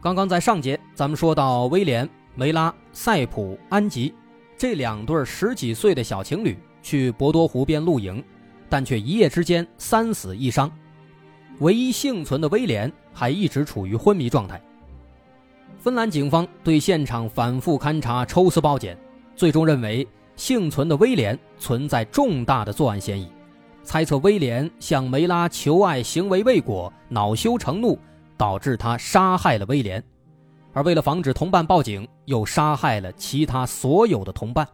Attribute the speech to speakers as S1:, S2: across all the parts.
S1: 刚刚在上节，咱们说到威廉、梅拉、塞普、安吉这两对十几岁的小情侣去博多湖边露营，但却一夜之间三死一伤。唯一幸存的威廉还一直处于昏迷状态。芬兰警方对现场反复勘查、抽丝剥茧，最终认为幸存的威廉存在重大的作案嫌疑，猜测威廉向梅拉求爱行为未果，恼羞成怒。导致他杀害了威廉，而为了防止同伴报警，又杀害了其他所有的同伴。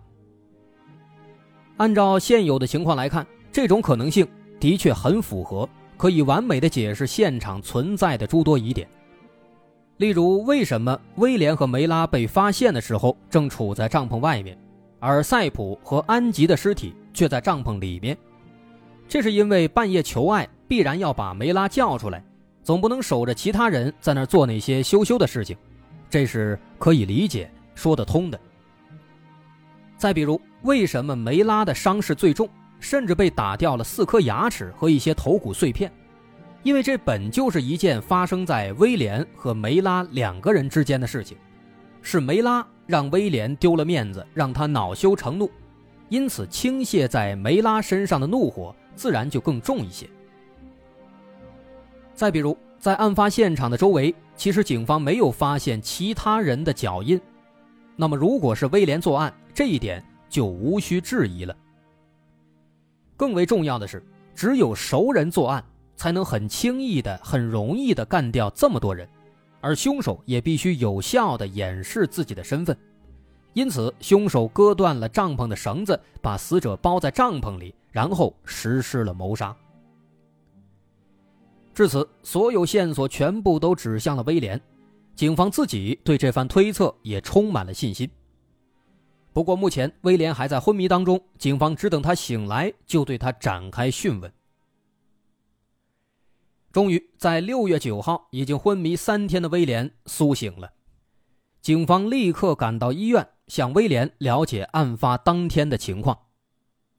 S1: 按照现有的情况来看，这种可能性的确很符合，可以完美的解释现场存在的诸多疑点。例如，为什么威廉和梅拉被发现的时候正处在帐篷外面，而塞普和安吉的尸体却在帐篷里面？这是因为半夜求爱必然要把梅拉叫出来。总不能守着其他人在那儿做那些羞羞的事情，这是可以理解、说得通的。再比如，为什么梅拉的伤势最重，甚至被打掉了四颗牙齿和一些头骨碎片？因为这本就是一件发生在威廉和梅拉两个人之间的事情，是梅拉让威廉丢了面子，让他恼羞成怒，因此倾泻在梅拉身上的怒火自然就更重一些。再比如，在案发现场的周围，其实警方没有发现其他人的脚印。那么，如果是威廉作案，这一点就无需质疑了。更为重要的是，只有熟人作案，才能很轻易的、很容易的干掉这么多人，而凶手也必须有效的掩饰自己的身份。因此，凶手割断了帐篷的绳子，把死者包在帐篷里，然后实施了谋杀。至此，所有线索全部都指向了威廉，警方自己对这番推测也充满了信心。不过，目前威廉还在昏迷当中，警方只等他醒来就对他展开讯问。终于，在六月九号，已经昏迷三天的威廉苏醒了，警方立刻赶到医院向威廉了解案发当天的情况，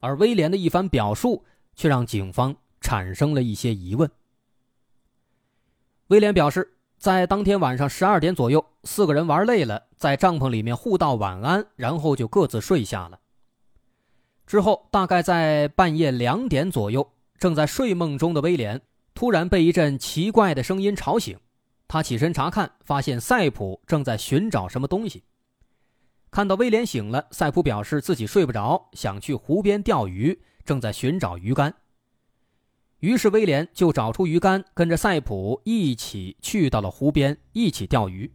S1: 而威廉的一番表述却让警方产生了一些疑问。威廉表示，在当天晚上十二点左右，四个人玩累了，在帐篷里面互道晚安，然后就各自睡下了。之后，大概在半夜两点左右，正在睡梦中的威廉突然被一阵奇怪的声音吵醒。他起身查看，发现赛普正在寻找什么东西。看到威廉醒了，赛普表示自己睡不着，想去湖边钓鱼，正在寻找鱼竿。于是威廉就找出鱼竿，跟着赛普一起去到了湖边，一起钓鱼。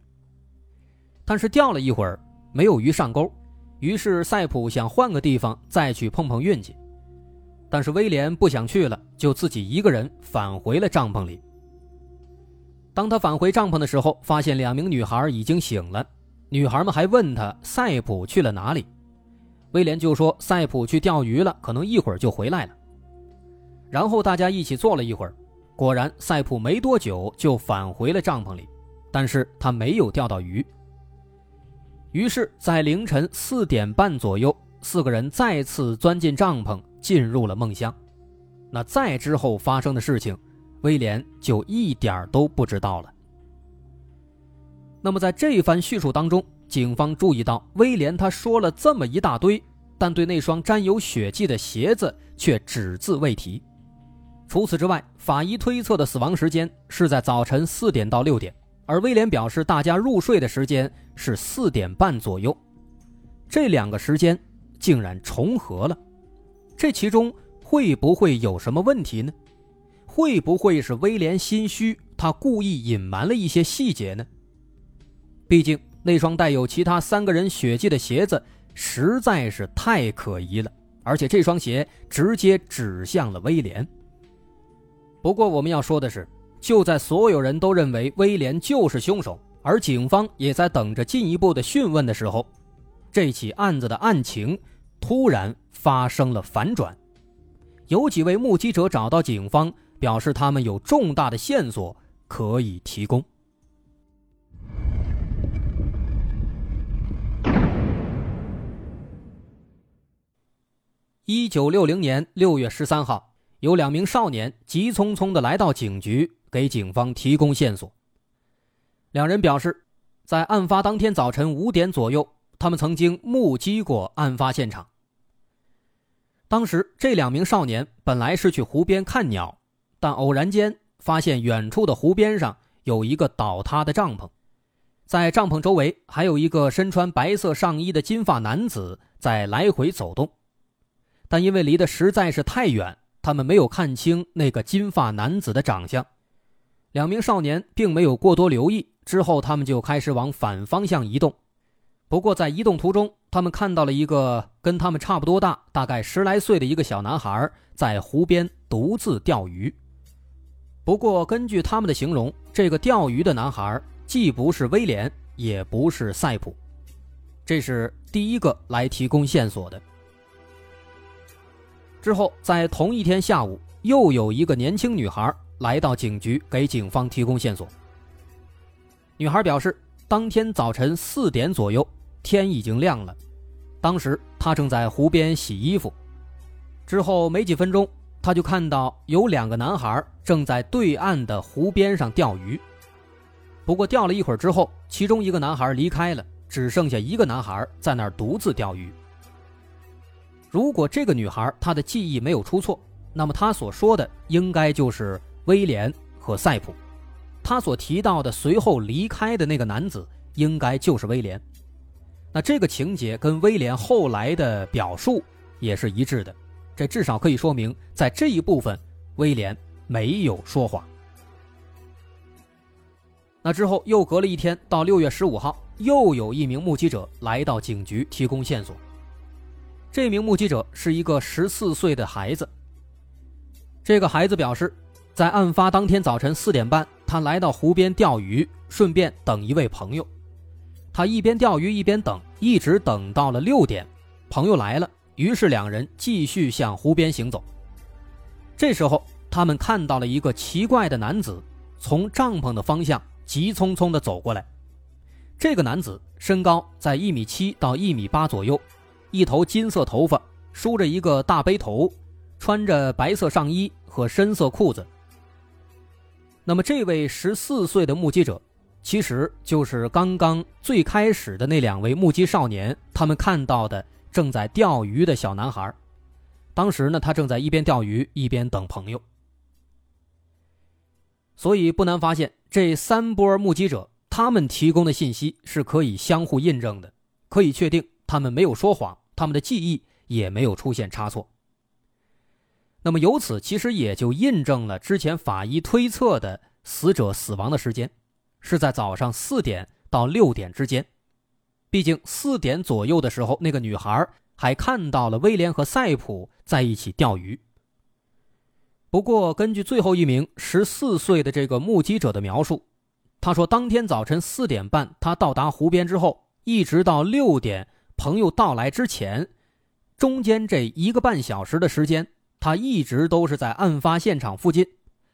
S1: 但是钓了一会儿没有鱼上钩，于是赛普想换个地方再去碰碰运气。但是威廉不想去了，就自己一个人返回了帐篷里。当他返回帐篷的时候，发现两名女孩已经醒了，女孩们还问他赛普去了哪里，威廉就说赛普去钓鱼了，可能一会儿就回来了。然后大家一起坐了一会儿，果然赛普没多久就返回了帐篷里，但是他没有钓到鱼。于是，在凌晨四点半左右，四个人再次钻进帐篷，进入了梦乡。那再之后发生的事情，威廉就一点都不知道了。那么在这番叙述当中，警方注意到威廉他说了这么一大堆，但对那双沾有血迹的鞋子却只字未提。除此之外，法医推测的死亡时间是在早晨四点到六点，而威廉表示大家入睡的时间是四点半左右，这两个时间竟然重合了，这其中会不会有什么问题呢？会不会是威廉心虚，他故意隐瞒了一些细节呢？毕竟那双带有其他三个人血迹的鞋子实在是太可疑了，而且这双鞋直接指向了威廉。不过，我们要说的是，就在所有人都认为威廉就是凶手，而警方也在等着进一步的讯问的时候，这起案子的案情突然发生了反转。有几位目击者找到警方，表示他们有重大的线索可以提供。一九六零年六月十三号，有两名少年急匆匆的来到警局，给警方提供线索。两人表示，在案发当天早晨五点左右，他们曾经目击过案发现场。当时，这两名少年本来是去湖边看鸟，但偶然间发现远处的湖边上有一个倒塌的帐篷，在帐篷周围还有一个身穿白色上衣的金发男子在来回走动。但因为离得实在是太远，他们没有看清那个金发男子的长相。两名少年并没有过多留意，之后他们就开始往反方向移动。不过在移动途中，他们看到了一个跟他们差不多大、大概十来岁的一个小男孩在湖边独自钓鱼。不过根据他们的形容，这个钓鱼的男孩既不是威廉，也不是赛普。这是第一个来提供线索的。之后，在同一天下午，又有一个年轻女孩来到警局，给警方提供线索。女孩表示，当天早晨四点左右，天已经亮了，当时她正在湖边洗衣服。之后没几分钟，她就看到有两个男孩正在对岸的湖边上钓鱼。不过钓了一会儿之后，其中一个男孩离开了，只剩下一个男孩在那儿独自钓鱼。如果这个女孩她的记忆没有出错，那么她所说的应该就是威廉和赛普，她所提到的随后离开的那个男子应该就是威廉。那这个情节跟威廉后来的表述也是一致的，这至少可以说明在这一部分威廉没有说谎。那之后又隔了一天，到六月十五号，又有一名目击者来到警局提供线索。这名目击者是一个十四岁的孩子。这个孩子表示，在案发当天早晨四点半，他来到湖边钓鱼，顺便等一位朋友。他一边钓鱼一边等，一直等到了六点，朋友来了，于是两人继续向湖边行走。这时候，他们看到了一个奇怪的男子从帐篷的方向急匆匆地走过来。这个男子身高在一米七到一米八左右。一头金色头发，梳着一个大背头，穿着白色上衣和深色裤子。那么，这位十四岁的目击者，其实就是刚刚最开始的那两位目击少年他们看到的正在钓鱼的小男孩。当时呢，他正在一边钓鱼一边等朋友。所以，不难发现，这三波目击者他们提供的信息是可以相互印证的，可以确定他们没有说谎。他们的记忆也没有出现差错。那么由此其实也就印证了之前法医推测的死者死亡的时间是在早上四点到六点之间。毕竟四点左右的时候，那个女孩还看到了威廉和赛普在一起钓鱼。不过根据最后一名十四岁的这个目击者的描述，他说当天早晨四点半他到达湖边之后，一直到六点。朋友到来之前，中间这一个半小时的时间，他一直都是在案发现场附近，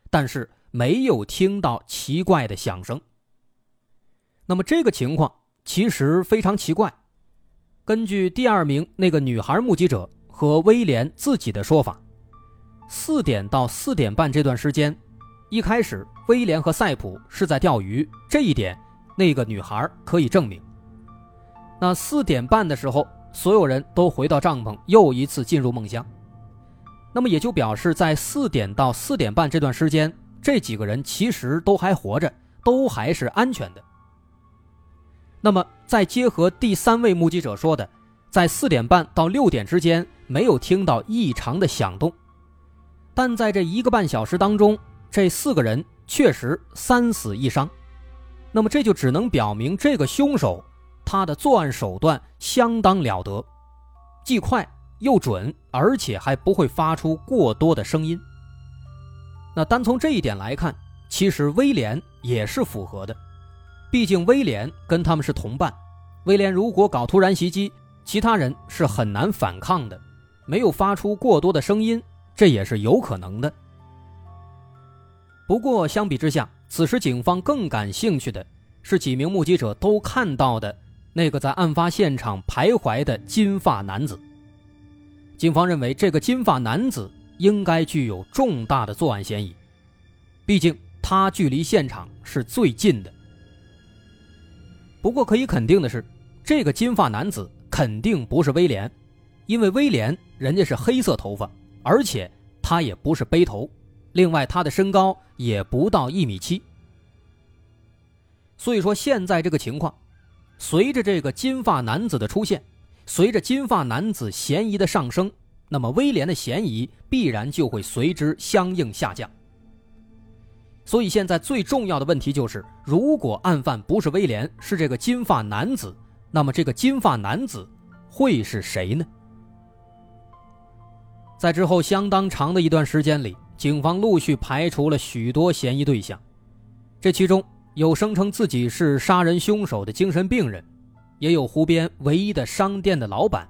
S1: 但是没有听到奇怪的响声。那么这个情况其实非常奇怪。根据第二名那个女孩目击者和威廉自己的说法，四点到四点半这段时间，一开始威廉和赛普是在钓鱼，这一点那个女孩可以证明。那四点半的时候，所有人都回到帐篷，又一次进入梦乡。那么也就表示，在四点到四点半这段时间，这几个人其实都还活着，都还是安全的。那么再结合第三位目击者说的，在四点半到六点之间没有听到异常的响动，但在这一个半小时当中，这四个人确实三死一伤。那么这就只能表明这个凶手。他的作案手段相当了得，既快又准，而且还不会发出过多的声音。那单从这一点来看，其实威廉也是符合的，毕竟威廉跟他们是同伴，威廉如果搞突然袭击，其他人是很难反抗的，没有发出过多的声音，这也是有可能的。不过相比之下，此时警方更感兴趣的是几名目击者都看到的那个在案发现场徘徊的金发男子。警方认为这个金发男子应该具有重大的作案嫌疑，毕竟他距离现场是最近的。不过可以肯定的是，这个金发男子肯定不是威廉，因为威廉人家是黑色头发，而且他也不是背头，另外他的身高也不到一米七。所以说现在这个情况，随着这个金发男子的出现。随着金发男子嫌疑的上升，那么威廉的嫌疑必然就会随之相应下降。所以现在最重要的问题就是，如果案犯不是威廉，是这个金发男子，那么这个金发男子会是谁呢？在之后相当长的一段时间里，警方陆续排除了许多嫌疑对象，这其中有声称自己是杀人凶手的精神病人。也有湖边唯一的商店的老板，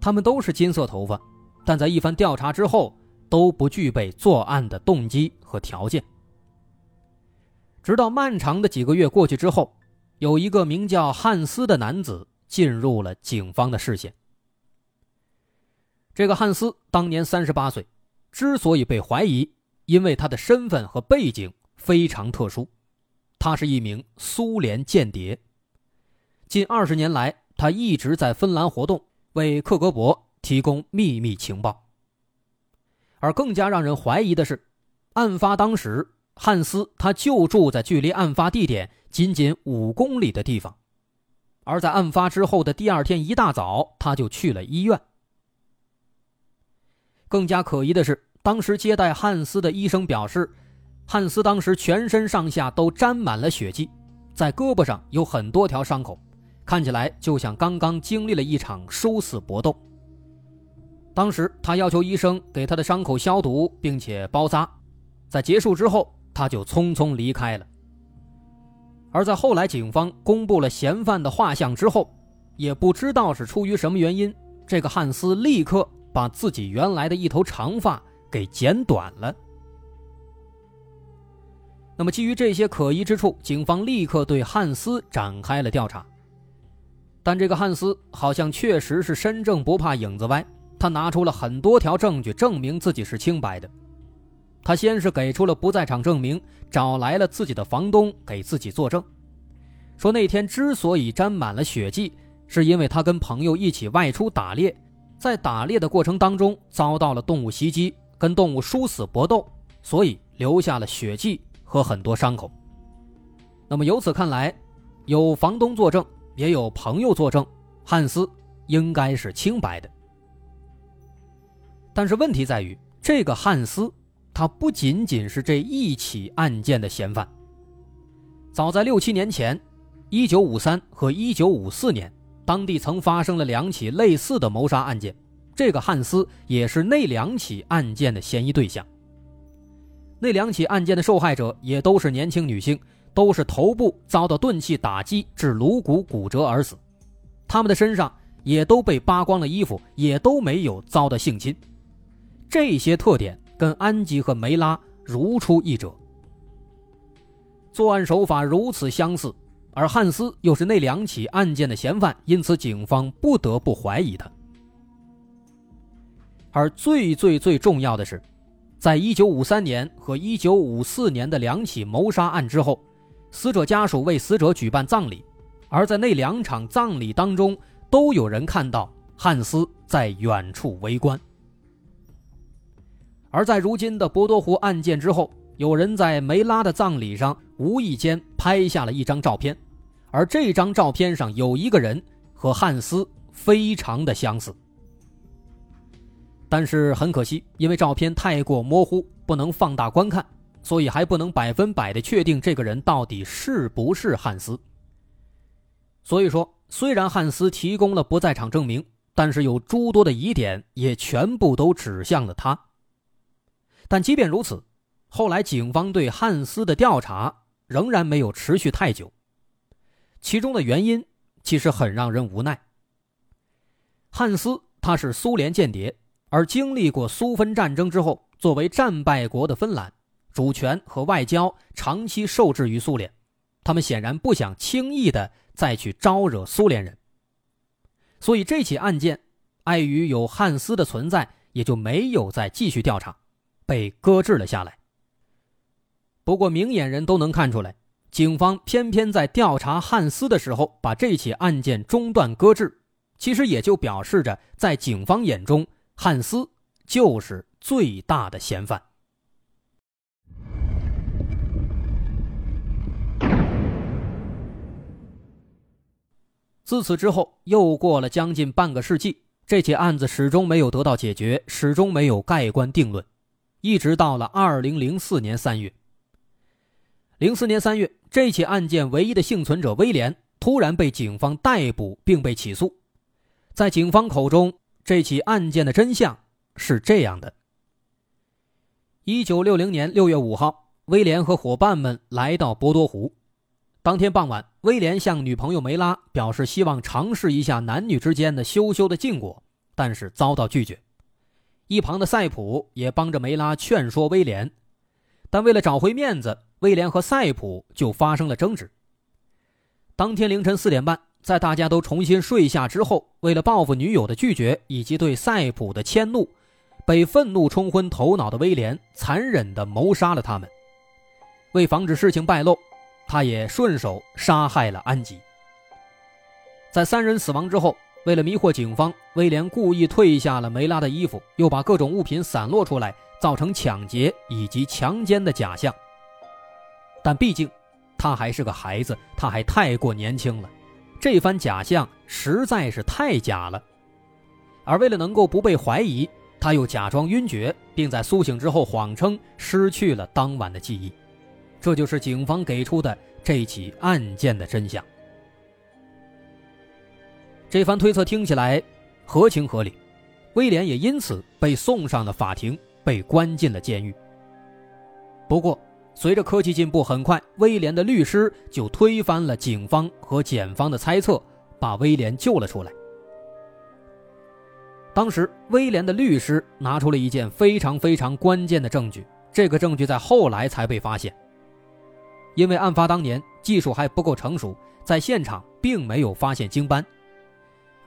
S1: 他们都是金色头发，但在一番调查之后，都不具备作案的动机和条件。直到漫长的几个月过去之后，有一个名叫汉斯的男子进入了警方的视线。这个汉斯当年三十八岁，之所以被怀疑，因为他的身份和背景非常特殊，他是一名苏联间谍。近二十年来，他一直在芬兰活动，为克格勃提供秘密情报。而更加让人怀疑的是，案发当时，汉斯他就住在距离案发地点仅仅五公里的地方，而在案发之后的第二天一大早，他就去了医院。更加可疑的是，当时接待汉斯的医生表示，汉斯当时全身上下都沾满了血迹，在胳膊上有很多条伤口。看起来就像刚刚经历了一场殊死搏斗。当时他要求医生给他的伤口消毒，并且包扎，在结束之后，他就匆匆离开了。而在后来，警方公布了嫌犯的画像之后，也不知道是出于什么原因，这个汉斯立刻把自己原来的一头长发给剪短了。那么，基于这些可疑之处，警方立刻对汉斯展开了调查。但这个汉斯好像确实是身正不怕影子歪，他拿出了很多条证据证明自己是清白的。他先是给出了不在场证明，找来了自己的房东给自己作证，说那天之所以沾满了血迹，是因为他跟朋友一起外出打猎，在打猎的过程当中遭到了动物袭击，跟动物殊死搏斗，所以留下了血迹和很多伤口。那么由此看来，有房东作证。也有朋友作证，汉斯应该是清白的。但是问题在于，这个汉斯他不仅仅是这一起案件的嫌犯。早在六七年前，一九五三和一九五四年，当地曾发生了两起类似的谋杀案件，这个汉斯也是那两起案件的嫌疑对象。那两起案件的受害者也都是年轻女性。都是头部遭到钝器打击致颅骨骨折而死，他们的身上也都被扒光了衣服，也都没有遭到性侵。这些特点跟安吉和梅拉如出一辙，作案手法如此相似，而汉斯又是那两起案件的嫌犯，因此警方不得不怀疑他。而最最最重要的是，在一九五三年和一九五四年的两起谋杀案之后。死者家属为死者举办葬礼，而在那两场葬礼当中，都有人看到汉斯在远处围观。而在如今的博多湖案件之后，有人在梅拉的葬礼上无意间拍下了一张照片，而这张照片上有一个人和汉斯非常的相似。但是很可惜，因为照片太过模糊，不能放大观看。所以还不能百分百的确定这个人到底是不是汉斯。所以说，虽然汉斯提供了不在场证明，但是有诸多的疑点也全部都指向了他。但即便如此，后来警方对汉斯的调查仍然没有持续太久。其中的原因其实很让人无奈。汉斯他是苏联间谍，而经历过苏芬战争之后，作为战败国的芬兰，主权和外交长期受制于苏联，他们显然不想轻易的再去招惹苏联人。所以这起案件，碍于有汉斯的存在，也就没有再继续调查，被搁置了下来。不过明眼人都能看出来。警方偏偏在调查汉斯的时候把这起案件中断搁置，其实也就表示着，在警方眼中，汉斯就是最大的嫌犯。自此之后，又过了将近半个世纪，这起案子始终没有得到解决，始终没有盖棺定论，一直到了二零零四年三月。零四年三月。这起案件唯一的幸存者威廉突然被警方逮捕并被起诉，在警方口中，这起案件的真相是这样的：一九六零年六月五号，威廉和伙伴们来到博多湖。当天傍晚，威廉向女朋友梅拉表示希望尝试一下男女之间的羞羞的禁果，但是遭到拒绝。一旁的赛普也帮着梅拉劝说威廉，但为了找回面子。威廉和赛普就发生了争执。当天凌晨四点半，在大家都重新睡下之后，为了报复女友的拒绝以及对赛普的迁怒，被愤怒冲昏头脑的威廉残忍地谋杀了他们。为防止事情败露，他也顺手杀害了安吉。在三人死亡之后，为了迷惑警方，威廉故意褪下了梅拉的衣服，又把各种物品散落出来，造成抢劫以及强奸的假象。但毕竟，他还是个孩子，他还太过年轻了，这番假象实在是太假了。而为了能够不被怀疑，他又假装晕厥，并在苏醒之后谎称失去了当晚的记忆。这就是警方给出的这起案件的真相。这番推测听起来合情合理，威廉也因此被送上了法庭，被关进了监狱。不过，随着科技进步，很快威廉的律师就推翻了警方和检方的猜测，把威廉救了出来。当时，威廉的律师拿出了一件非常非常关键的证据，这个证据在后来才被发现。因为案发当年技术还不够成熟，在现场并没有发现精斑，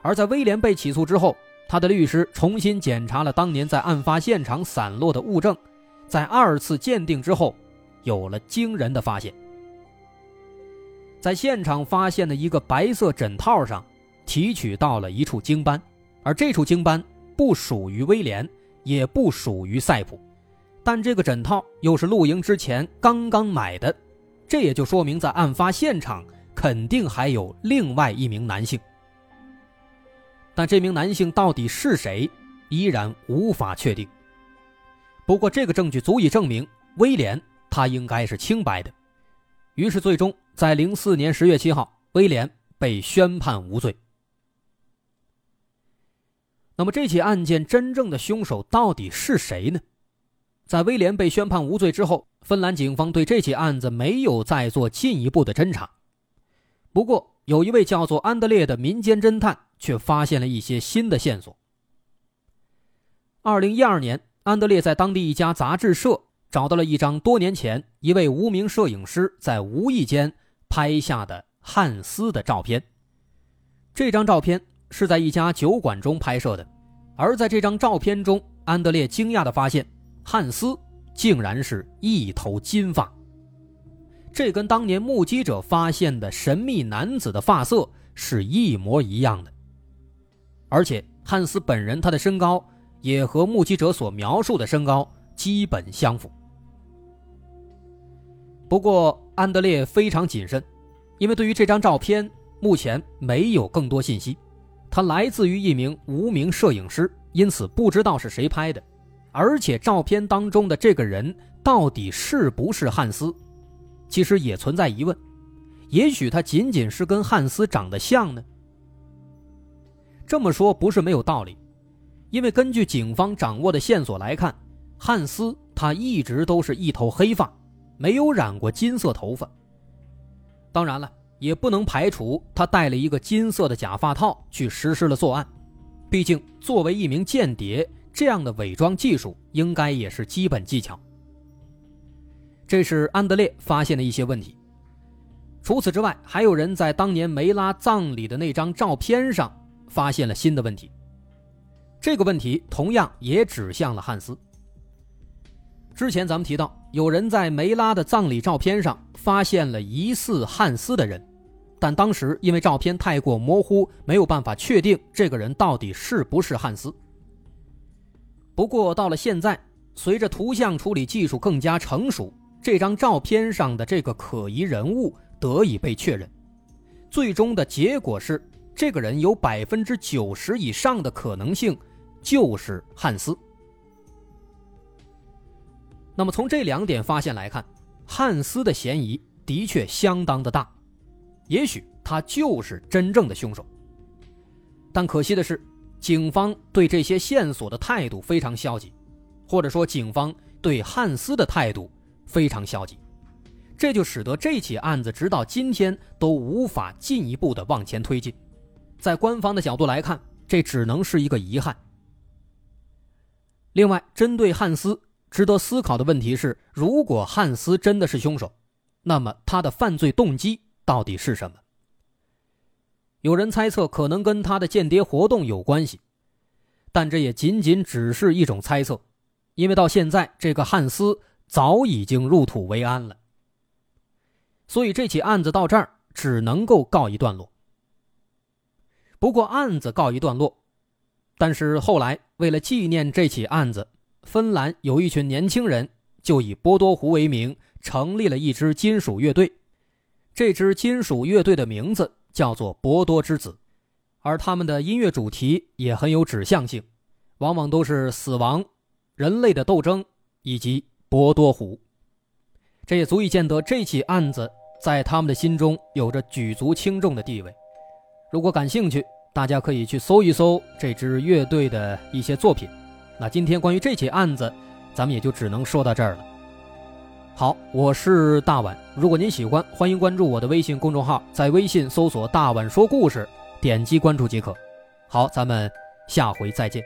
S1: 而在威廉被起诉之后，他的律师重新检查了当年在案发现场散落的物证，在二次鉴定之后。有了惊人的发现，在现场发现的一个白色枕套上，提取到了一处精斑，而这处精斑不属于威廉，也不属于赛普，但这个枕套又是露营之前刚刚买的，这也就说明在案发现场肯定还有另外一名男性，但这名男性到底是谁，依然无法确定。不过，这个证据足以证明威廉。他应该是清白的，于是最终在零四年十月七号，威廉被宣判无罪。那么这起案件真正的凶手到底是谁呢？在威廉被宣判无罪之后，芬兰警方对这起案子没有再做进一步的侦查。不过，有一位叫做安德烈的民间侦探却发现了一些新的线索。二零一二年，安德烈在当地一家杂志社。找到了一张多年前一位无名摄影师在无意间拍下的汉斯的照片。这张照片是在一家酒馆中拍摄的，而在这张照片中，安德烈惊讶地发现，汉斯竟然是一头金发。这跟当年目击者发现的神秘男子的发色是一模一样的，而且汉斯本人他的身高也和目击者所描述的身高基本相符。不过，安德烈非常谨慎，因为对于这张照片，目前没有更多信息。它来自于一名无名摄影师，因此不知道是谁拍的。而且，照片当中的这个人到底是不是汉斯，其实也存在疑问。也许他仅仅是跟汉斯长得像呢？这么说不是没有道理，因为根据警方掌握的线索来看，汉斯他一直都是一头黑发。没有染过金色头发，当然了，也不能排除他戴了一个金色的假发套去实施了作案。毕竟，作为一名间谍，这样的伪装技术应该也是基本技巧。这是安德烈发现的一些问题。除此之外，还有人在当年梅拉葬礼的那张照片上发现了新的问题。这个问题同样也指向了汉斯。之前咱们提到，有人在梅拉的葬礼照片上发现了疑似汉斯的人，但当时因为照片太过模糊，没有办法确定这个人到底是不是汉斯。不过到了现在，随着图像处理技术更加成熟，这张照片上的这个可疑人物。得以被确认，最终的结果是，这个人有百分之九十以上的可能性就是汉斯。那么从这两点发现来看，汉斯的嫌疑的确相当的大，也许他就是真正的凶手。但可惜的是，警方对这些线索的态度非常消极，或者说警方对汉斯的态度非常消极。这就使得这起案子直到今天都无法进一步的往前推进，在官方的角度来看，这只能是一个遗憾。另外，针对汉斯，值得思考的问题是：如果汉斯真的是凶手，那么他的犯罪动机到底是什么？有人猜测可能跟他的间谍活动有关系，但这也仅仅只是一种猜测，因为到现在，这个汉斯早已经入土为安了。所以这起案子到这儿只能够告一段落。不过案子告一段落，但是后来为了纪念这起案子，芬兰有一群年轻人就以波多湖为名成立了一支金属乐队。这支金属乐队的名字叫做波多之子，而他们的音乐主题也很有指向性，往往都是死亡、人类的斗争以及波多湖。这也足以见得这起案子在他们的心中有着举足轻重的地位。如果感兴趣，大家可以去搜一搜这支乐队的一些作品。那今天关于这起案子，咱们也就只能说到这儿了。好，我是大碗。如果您喜欢，欢迎关注我的微信公众号，在微信搜索“大碗说故事”，点击关注即可。好，咱们下回再见。